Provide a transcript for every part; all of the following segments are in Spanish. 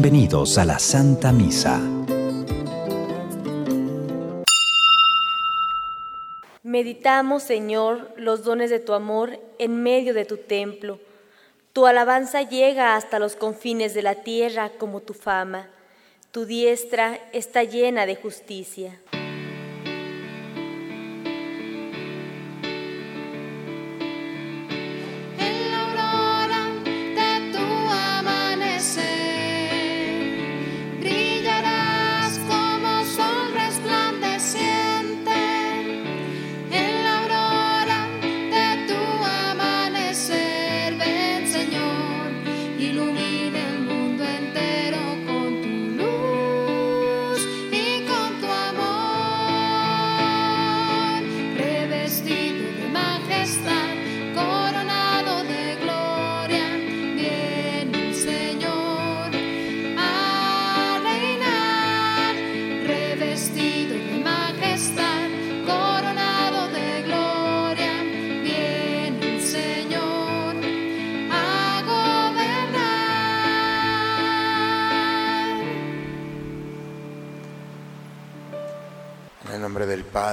Bienvenidos a la Santa Misa. Meditamos, Señor, los dones de tu amor en medio de tu templo. Tu alabanza llega hasta los confines de la tierra como tu fama. Tu diestra está llena de justicia.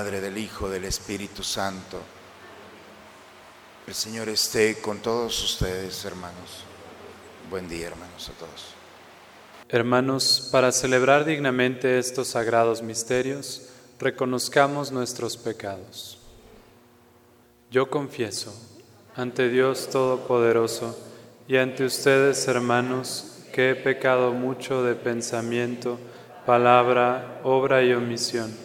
Padre, del Hijo, del Espíritu Santo. El Señor esté con todos ustedes, hermanos. Buen día, hermanos, a todos. Hermanos, para celebrar dignamente estos sagrados misterios, reconozcamos nuestros pecados. Yo confieso ante Dios Todopoderoso y ante ustedes, hermanos, que he pecado mucho de pensamiento, palabra, obra y omisión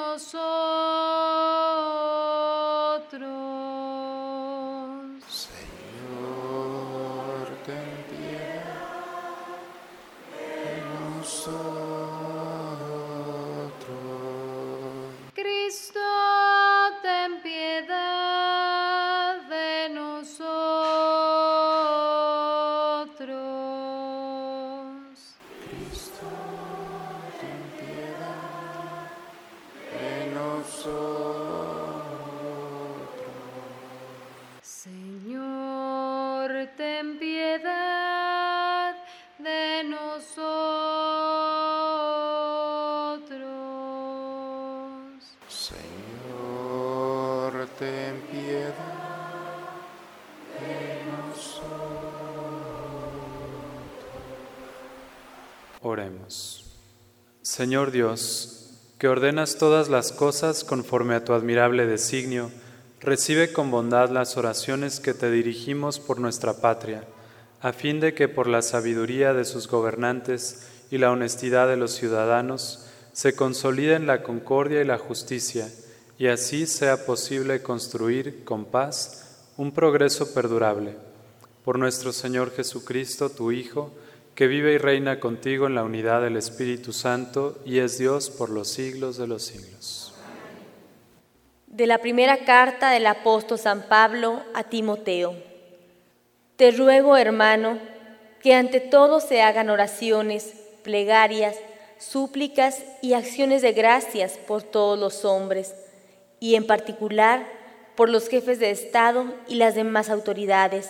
soy. Oremos. Señor Dios, que ordenas todas las cosas conforme a tu admirable designio, recibe con bondad las oraciones que te dirigimos por nuestra patria, a fin de que por la sabiduría de sus gobernantes y la honestidad de los ciudadanos se consoliden la concordia y la justicia, y así sea posible construir con paz un progreso perdurable. Por nuestro Señor Jesucristo, tu Hijo, que vive y reina contigo en la unidad del Espíritu Santo y es Dios por los siglos de los siglos. De la primera carta del apóstol San Pablo a Timoteo. Te ruego, hermano, que ante todo se hagan oraciones, plegarias, súplicas y acciones de gracias por todos los hombres, y en particular por los jefes de Estado y las demás autoridades,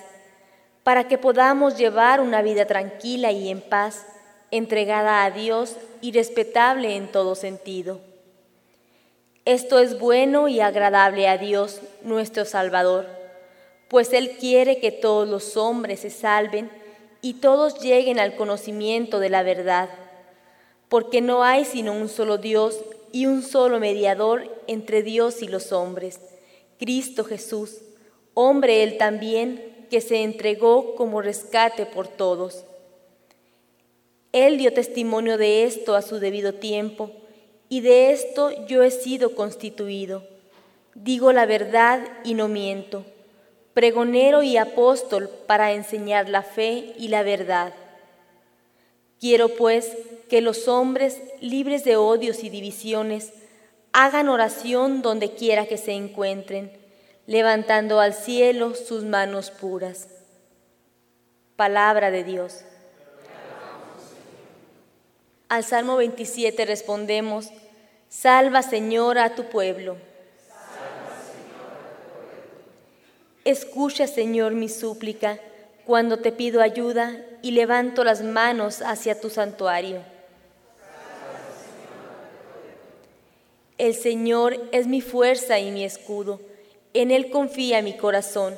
para que podamos llevar una vida tranquila y en paz, entregada a Dios y respetable en todo sentido. Esto es bueno y agradable a Dios, nuestro Salvador, pues Él quiere que todos los hombres se salven y todos lleguen al conocimiento de la verdad, porque no hay sino un solo Dios y un solo mediador entre Dios y los hombres, Cristo Jesús, hombre Él también, que se entregó como rescate por todos. Él dio testimonio de esto a su debido tiempo, y de esto yo he sido constituido. Digo la verdad y no miento, pregonero y apóstol para enseñar la fe y la verdad. Quiero pues que los hombres libres de odios y divisiones hagan oración donde quiera que se encuentren, levantando al cielo sus manos puras. Palabra de Dios. Al Salmo 27 respondemos, Salva Señor a tu pueblo. Escucha Señor mi súplica cuando te pido ayuda y levanto las manos hacia tu santuario. El Señor es mi fuerza y mi escudo, en Él confía mi corazón.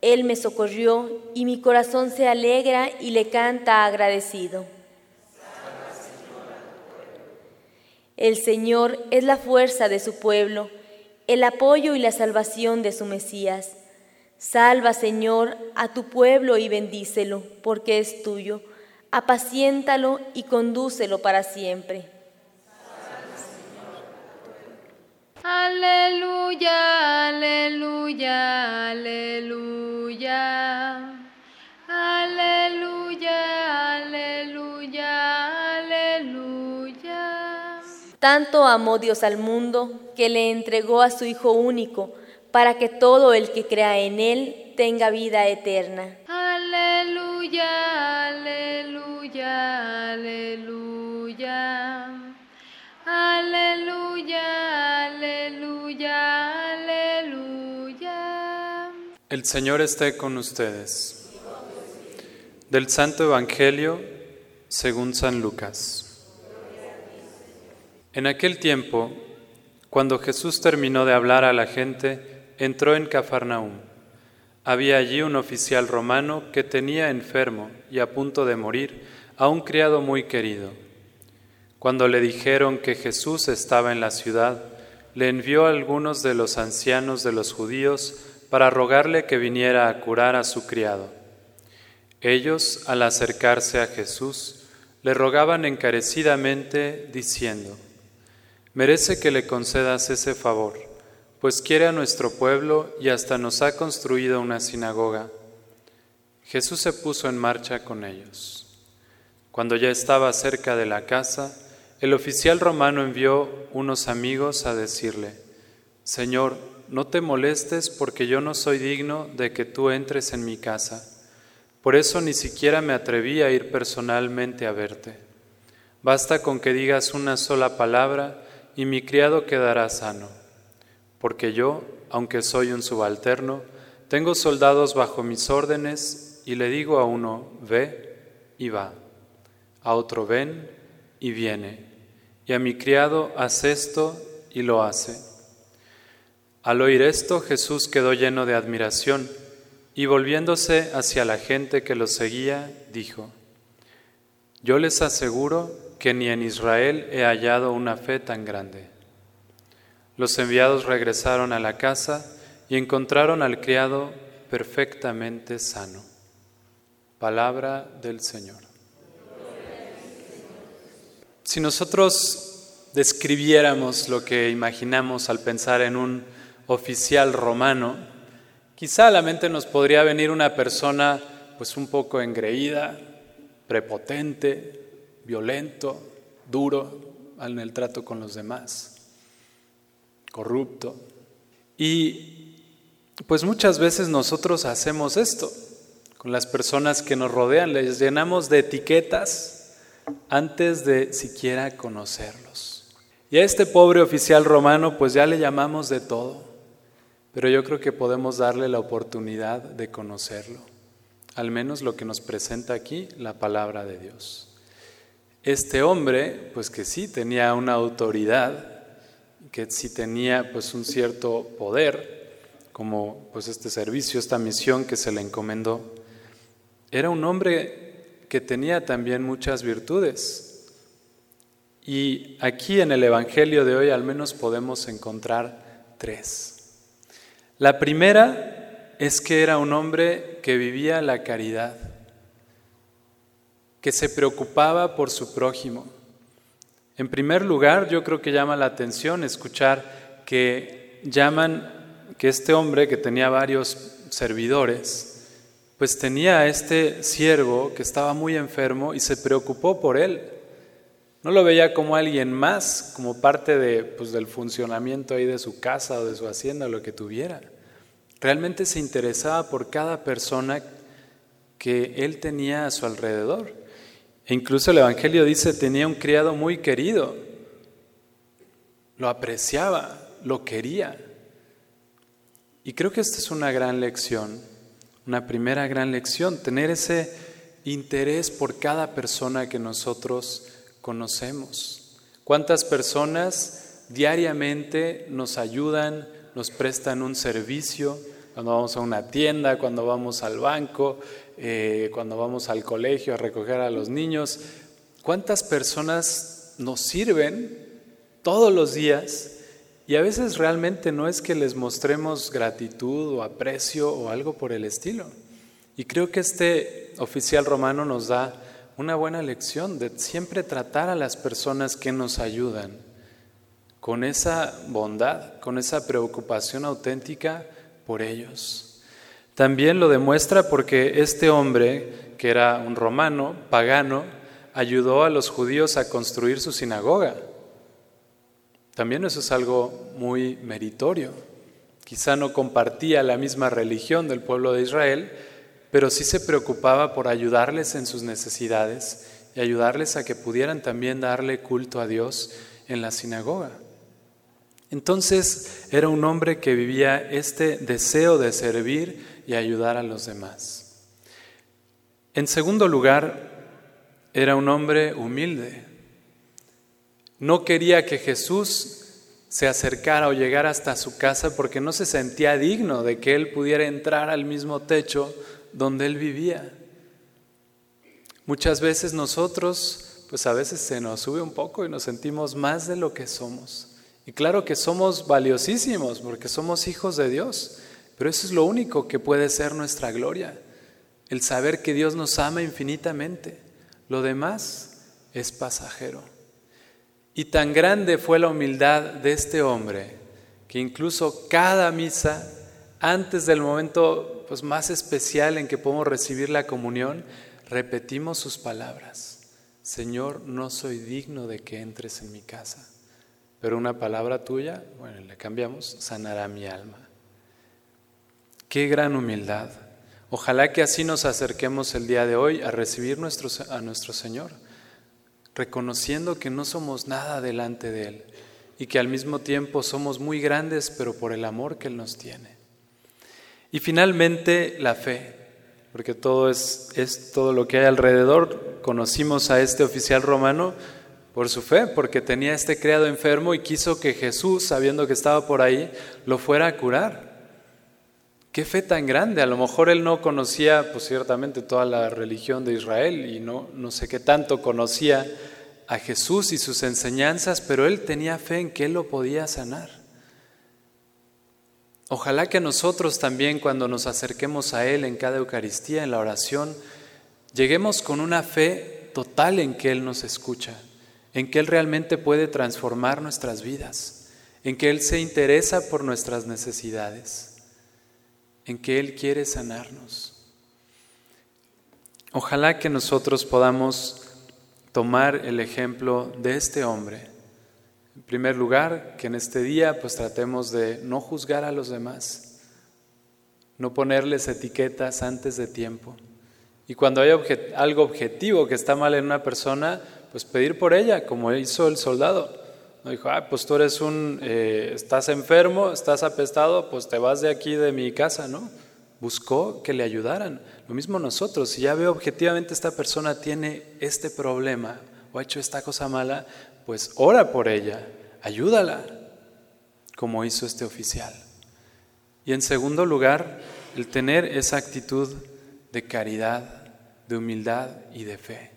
Él me socorrió y mi corazón se alegra y le canta agradecido. El Señor es la fuerza de su pueblo, el apoyo y la salvación de su Mesías. Salva, Señor, a tu pueblo y bendícelo, porque es tuyo. Apaciéntalo y condúcelo para siempre. Aleluya, aleluya, aleluya. Aleluya, aleluya, aleluya. Tanto amó Dios al mundo que le entregó a su Hijo único para que todo el que crea en Él tenga vida eterna. Aleluya, aleluya, aleluya. El Señor esté con ustedes. Del Santo Evangelio según San Lucas. En aquel tiempo, cuando Jesús terminó de hablar a la gente, entró en Cafarnaúm. Había allí un oficial romano que tenía enfermo y a punto de morir a un criado muy querido. Cuando le dijeron que Jesús estaba en la ciudad, le envió a algunos de los ancianos de los judíos para rogarle que viniera a curar a su criado. Ellos, al acercarse a Jesús, le rogaban encarecidamente, diciendo, Merece que le concedas ese favor pues quiere a nuestro pueblo y hasta nos ha construido una sinagoga. Jesús se puso en marcha con ellos. Cuando ya estaba cerca de la casa, el oficial romano envió unos amigos a decirle, Señor, no te molestes porque yo no soy digno de que tú entres en mi casa. Por eso ni siquiera me atreví a ir personalmente a verte. Basta con que digas una sola palabra y mi criado quedará sano porque yo, aunque soy un subalterno, tengo soldados bajo mis órdenes y le digo a uno, ve y va, a otro ven y viene, y a mi criado, haz esto y lo hace. Al oír esto, Jesús quedó lleno de admiración y volviéndose hacia la gente que lo seguía, dijo, Yo les aseguro que ni en Israel he hallado una fe tan grande. Los enviados regresaron a la casa y encontraron al criado perfectamente sano. Palabra del Señor. Si nosotros describiéramos lo que imaginamos al pensar en un oficial romano, quizá a la mente nos podría venir una persona pues un poco engreída, prepotente, violento, duro en el trato con los demás corrupto. Y pues muchas veces nosotros hacemos esto con las personas que nos rodean, les llenamos de etiquetas antes de siquiera conocerlos. Y a este pobre oficial romano pues ya le llamamos de todo, pero yo creo que podemos darle la oportunidad de conocerlo, al menos lo que nos presenta aquí la palabra de Dios. Este hombre, pues que sí tenía una autoridad, que sí tenía pues un cierto poder, como pues este servicio, esta misión que se le encomendó. Era un hombre que tenía también muchas virtudes. Y aquí en el Evangelio de hoy al menos podemos encontrar tres. La primera es que era un hombre que vivía la caridad, que se preocupaba por su prójimo en primer lugar, yo creo que llama la atención escuchar que llaman que este hombre que tenía varios servidores, pues tenía a este siervo que estaba muy enfermo y se preocupó por él. No lo veía como alguien más, como parte de, pues, del funcionamiento ahí de su casa o de su hacienda, lo que tuviera. Realmente se interesaba por cada persona que él tenía a su alrededor. E incluso el Evangelio dice, tenía un criado muy querido, lo apreciaba, lo quería. Y creo que esta es una gran lección, una primera gran lección, tener ese interés por cada persona que nosotros conocemos. ¿Cuántas personas diariamente nos ayudan, nos prestan un servicio? Cuando vamos a una tienda, cuando vamos al banco, eh, cuando vamos al colegio a recoger a los niños. ¿Cuántas personas nos sirven todos los días? Y a veces realmente no es que les mostremos gratitud o aprecio o algo por el estilo. Y creo que este oficial romano nos da una buena lección de siempre tratar a las personas que nos ayudan con esa bondad, con esa preocupación auténtica por ellos. También lo demuestra porque este hombre, que era un romano, pagano, ayudó a los judíos a construir su sinagoga. También eso es algo muy meritorio. Quizá no compartía la misma religión del pueblo de Israel, pero sí se preocupaba por ayudarles en sus necesidades y ayudarles a que pudieran también darle culto a Dios en la sinagoga. Entonces era un hombre que vivía este deseo de servir y ayudar a los demás. En segundo lugar, era un hombre humilde. No quería que Jesús se acercara o llegara hasta su casa porque no se sentía digno de que él pudiera entrar al mismo techo donde él vivía. Muchas veces nosotros, pues a veces se nos sube un poco y nos sentimos más de lo que somos. Y claro que somos valiosísimos porque somos hijos de Dios, pero eso es lo único que puede ser nuestra gloria, el saber que Dios nos ama infinitamente. Lo demás es pasajero. Y tan grande fue la humildad de este hombre que incluso cada misa, antes del momento pues, más especial en que podemos recibir la comunión, repetimos sus palabras. Señor, no soy digno de que entres en mi casa, pero una palabra tuya, bueno, le cambiamos, sanará mi alma. Qué gran humildad. Ojalá que así nos acerquemos el día de hoy a recibir nuestro, a nuestro Señor, reconociendo que no somos nada delante de Él y que al mismo tiempo somos muy grandes, pero por el amor que Él nos tiene. Y finalmente la fe, porque todo es, es todo lo que hay alrededor. Conocimos a este oficial romano por su fe, porque tenía este criado enfermo y quiso que Jesús, sabiendo que estaba por ahí, lo fuera a curar. Qué fe tan grande. A lo mejor él no conocía, pues ciertamente, toda la religión de Israel y no, no sé qué tanto conocía a Jesús y sus enseñanzas, pero él tenía fe en que él lo podía sanar. Ojalá que nosotros también cuando nos acerquemos a Él en cada Eucaristía, en la oración, lleguemos con una fe total en que Él nos escucha, en que Él realmente puede transformar nuestras vidas, en que Él se interesa por nuestras necesidades, en que Él quiere sanarnos. Ojalá que nosotros podamos tomar el ejemplo de este hombre en primer lugar, que en este día pues tratemos de no juzgar a los demás, no ponerles etiquetas antes de tiempo. Y cuando hay algo objetivo que está mal en una persona, pues pedir por ella, como hizo el soldado. No dijo, ah, pues tú eres un, eh, estás enfermo, estás apestado, pues te vas de aquí de mi casa, ¿no? Buscó que le ayudaran. Lo mismo nosotros, si ya veo objetivamente esta persona tiene este problema o ha hecho esta cosa mala, pues ora por ella, ayúdala, como hizo este oficial. Y en segundo lugar, el tener esa actitud de caridad, de humildad y de fe.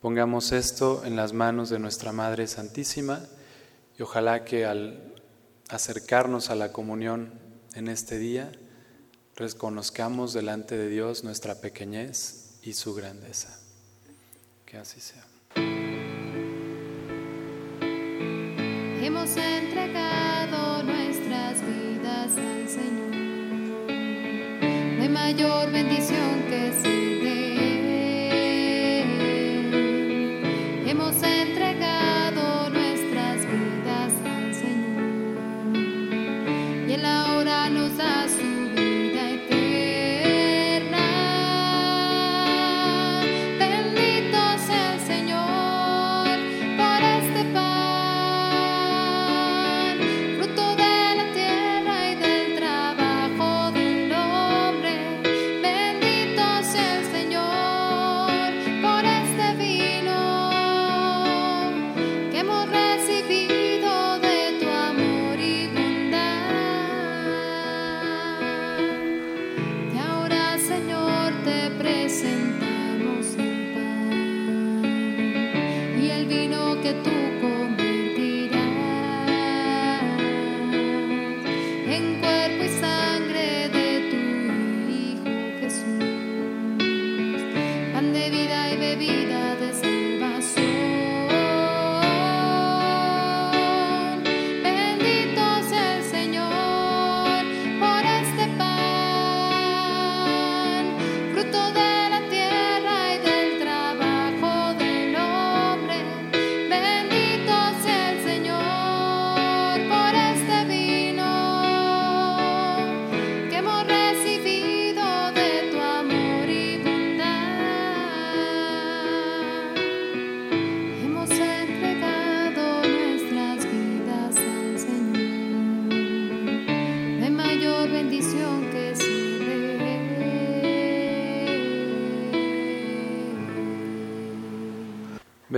Pongamos esto en las manos de nuestra Madre Santísima y ojalá que al acercarnos a la comunión en este día, reconozcamos delante de Dios nuestra pequeñez y su grandeza. Que así sea. Hemos entregado nuestras vidas al Señor. No hay mayor bendición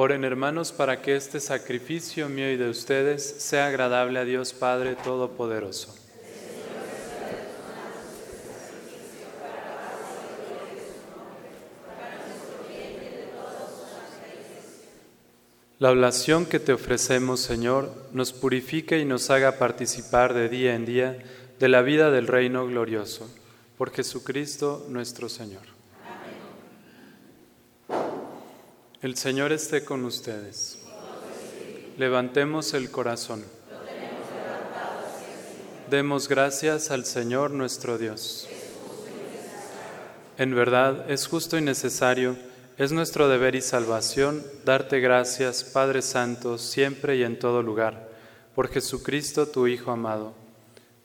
Oren hermanos para que este sacrificio mío y de ustedes sea agradable a Dios Padre Todopoderoso. La oblación que te ofrecemos, Señor, nos purifique y nos haga participar de día en día de la vida del reino glorioso, por Jesucristo nuestro Señor. El Señor esté con ustedes. Levantemos el corazón. Demos gracias al Señor nuestro Dios. En verdad es justo y necesario es nuestro deber y salvación darte gracias, Padre Santo, siempre y en todo lugar, por Jesucristo tu Hijo amado.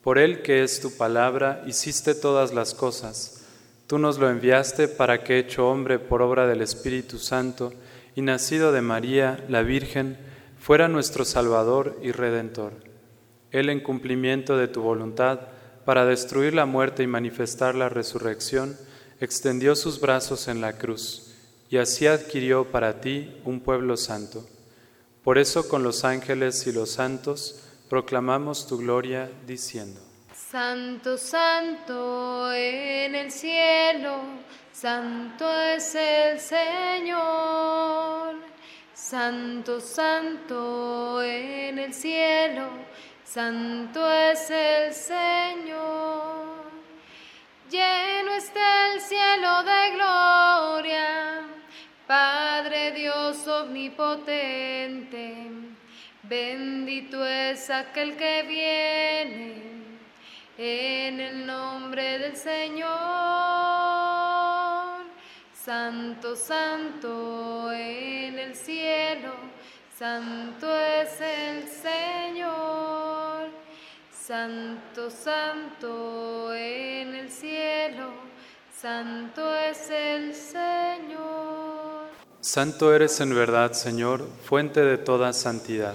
Por Él que es tu palabra, hiciste todas las cosas. Tú nos lo enviaste para que, hecho hombre por obra del Espíritu Santo y nacido de María, la Virgen, fuera nuestro Salvador y Redentor. Él, en cumplimiento de tu voluntad, para destruir la muerte y manifestar la resurrección, extendió sus brazos en la cruz y así adquirió para ti un pueblo santo. Por eso con los ángeles y los santos proclamamos tu gloria diciendo, Santo, santo en el cielo, santo es el Señor. Santo, santo en el cielo, santo es el Señor. Lleno está el cielo de gloria Padre Dios omnipotente, bendito es aquel que viene en el nombre del Señor. Santo, santo en el cielo, santo es el Señor. Santo, santo en el cielo, santo es el Señor. Santo eres en verdad, Señor, fuente de toda santidad.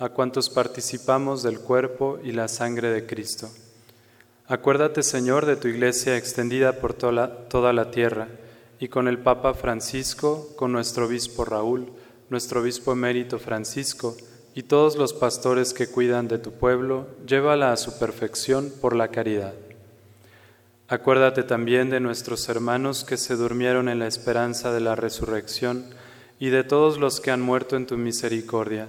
a cuantos participamos del cuerpo y la sangre de Cristo. Acuérdate, Señor, de tu iglesia extendida por toda la, toda la tierra, y con el Papa Francisco, con nuestro obispo Raúl, nuestro obispo emérito Francisco, y todos los pastores que cuidan de tu pueblo, llévala a su perfección por la caridad. Acuérdate también de nuestros hermanos que se durmieron en la esperanza de la resurrección, y de todos los que han muerto en tu misericordia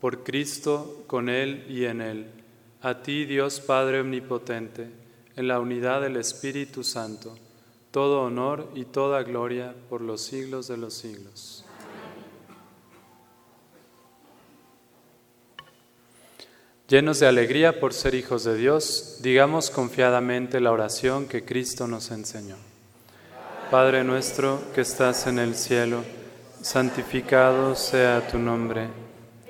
Por Cristo, con Él y en Él, a ti Dios Padre Omnipotente, en la unidad del Espíritu Santo, todo honor y toda gloria por los siglos de los siglos. Llenos de alegría por ser hijos de Dios, digamos confiadamente la oración que Cristo nos enseñó. Padre nuestro que estás en el cielo, santificado sea tu nombre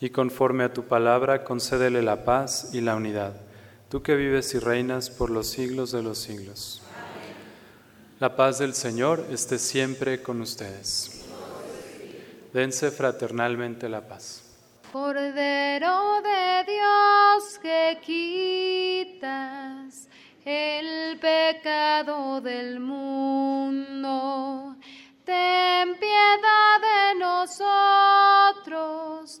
y conforme a tu palabra concédele la paz y la unidad, tú que vives y reinas por los siglos de los siglos. La paz del Señor esté siempre con ustedes. Dense fraternalmente la paz. Cordero de Dios que quitas el pecado del mundo, ten piedad de nosotros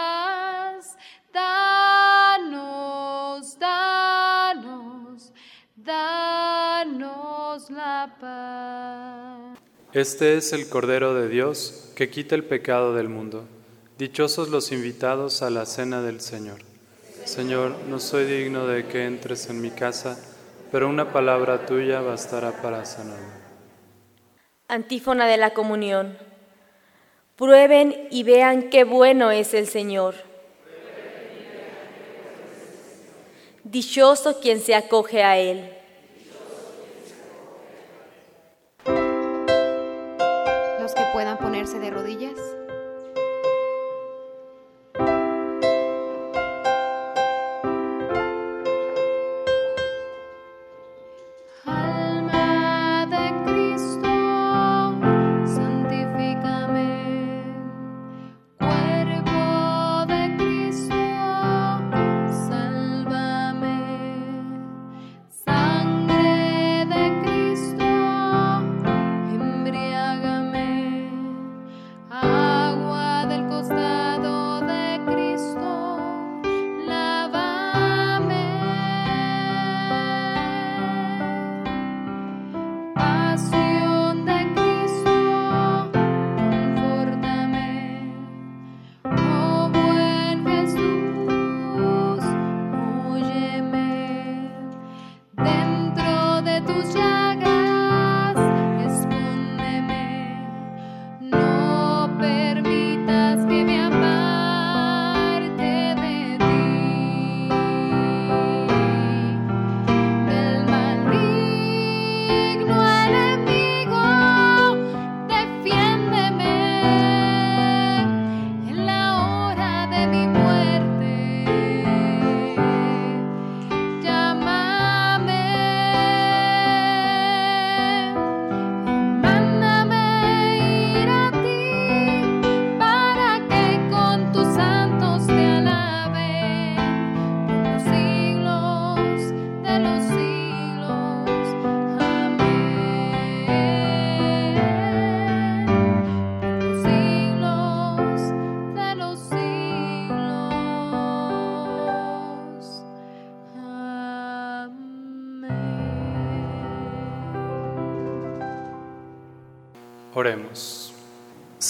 Danos, danos la paz. Este es el Cordero de Dios que quita el pecado del mundo. Dichosos los invitados a la cena del Señor. Señor, no soy digno de que entres en mi casa, pero una palabra tuya bastará para sanarme. Antífona de la comunión. Prueben y vean qué bueno es el Señor. Dichoso quien se acoge a Él.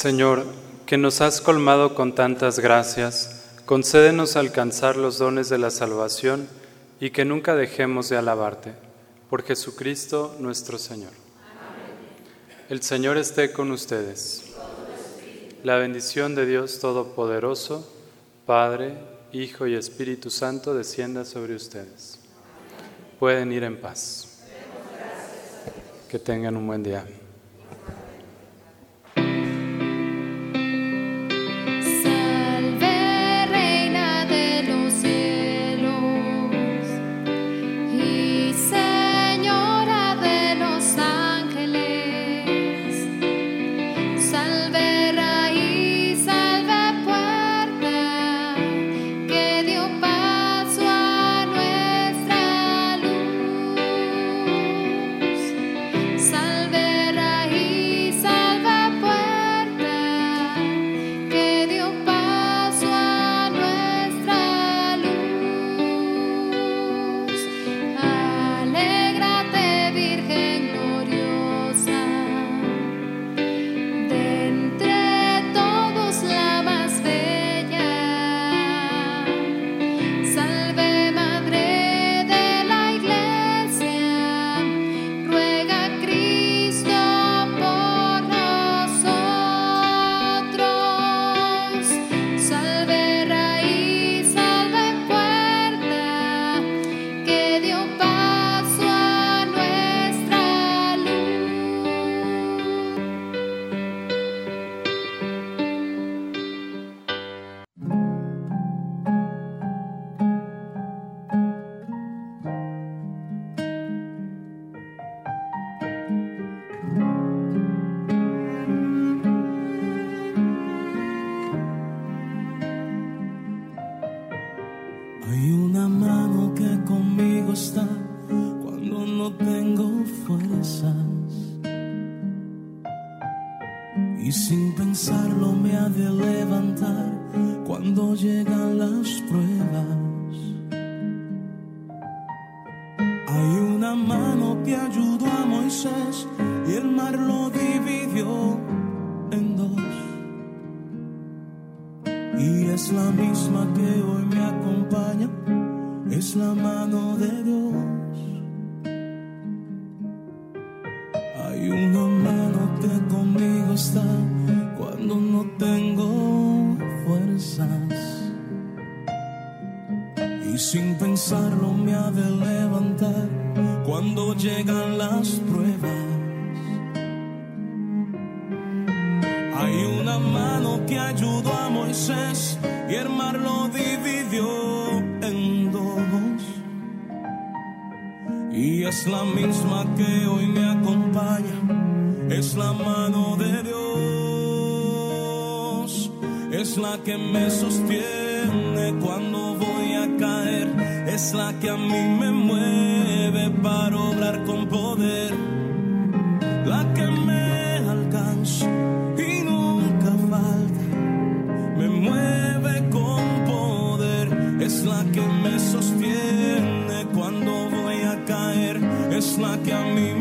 Señor, que nos has colmado con tantas gracias, concédenos alcanzar los dones de la salvación y que nunca dejemos de alabarte. Por Jesucristo nuestro Señor. El Señor esté con ustedes. La bendición de Dios Todopoderoso, Padre, Hijo y Espíritu Santo, descienda sobre ustedes. Pueden ir en paz. Que tengan un buen día. Y es la misma que hoy me acompaña, es la mano de Dios. Hay una mano que conmigo está cuando no tengo fuerzas. Y sin pensarlo me ha de levantar cuando llegan las pruebas. Y el mar lo dividió en dos. Y es la misma que hoy me acompaña, es la mano de Dios. Es la que me sostiene cuando voy a caer, es la que a mí me mueve caer, es la que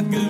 es la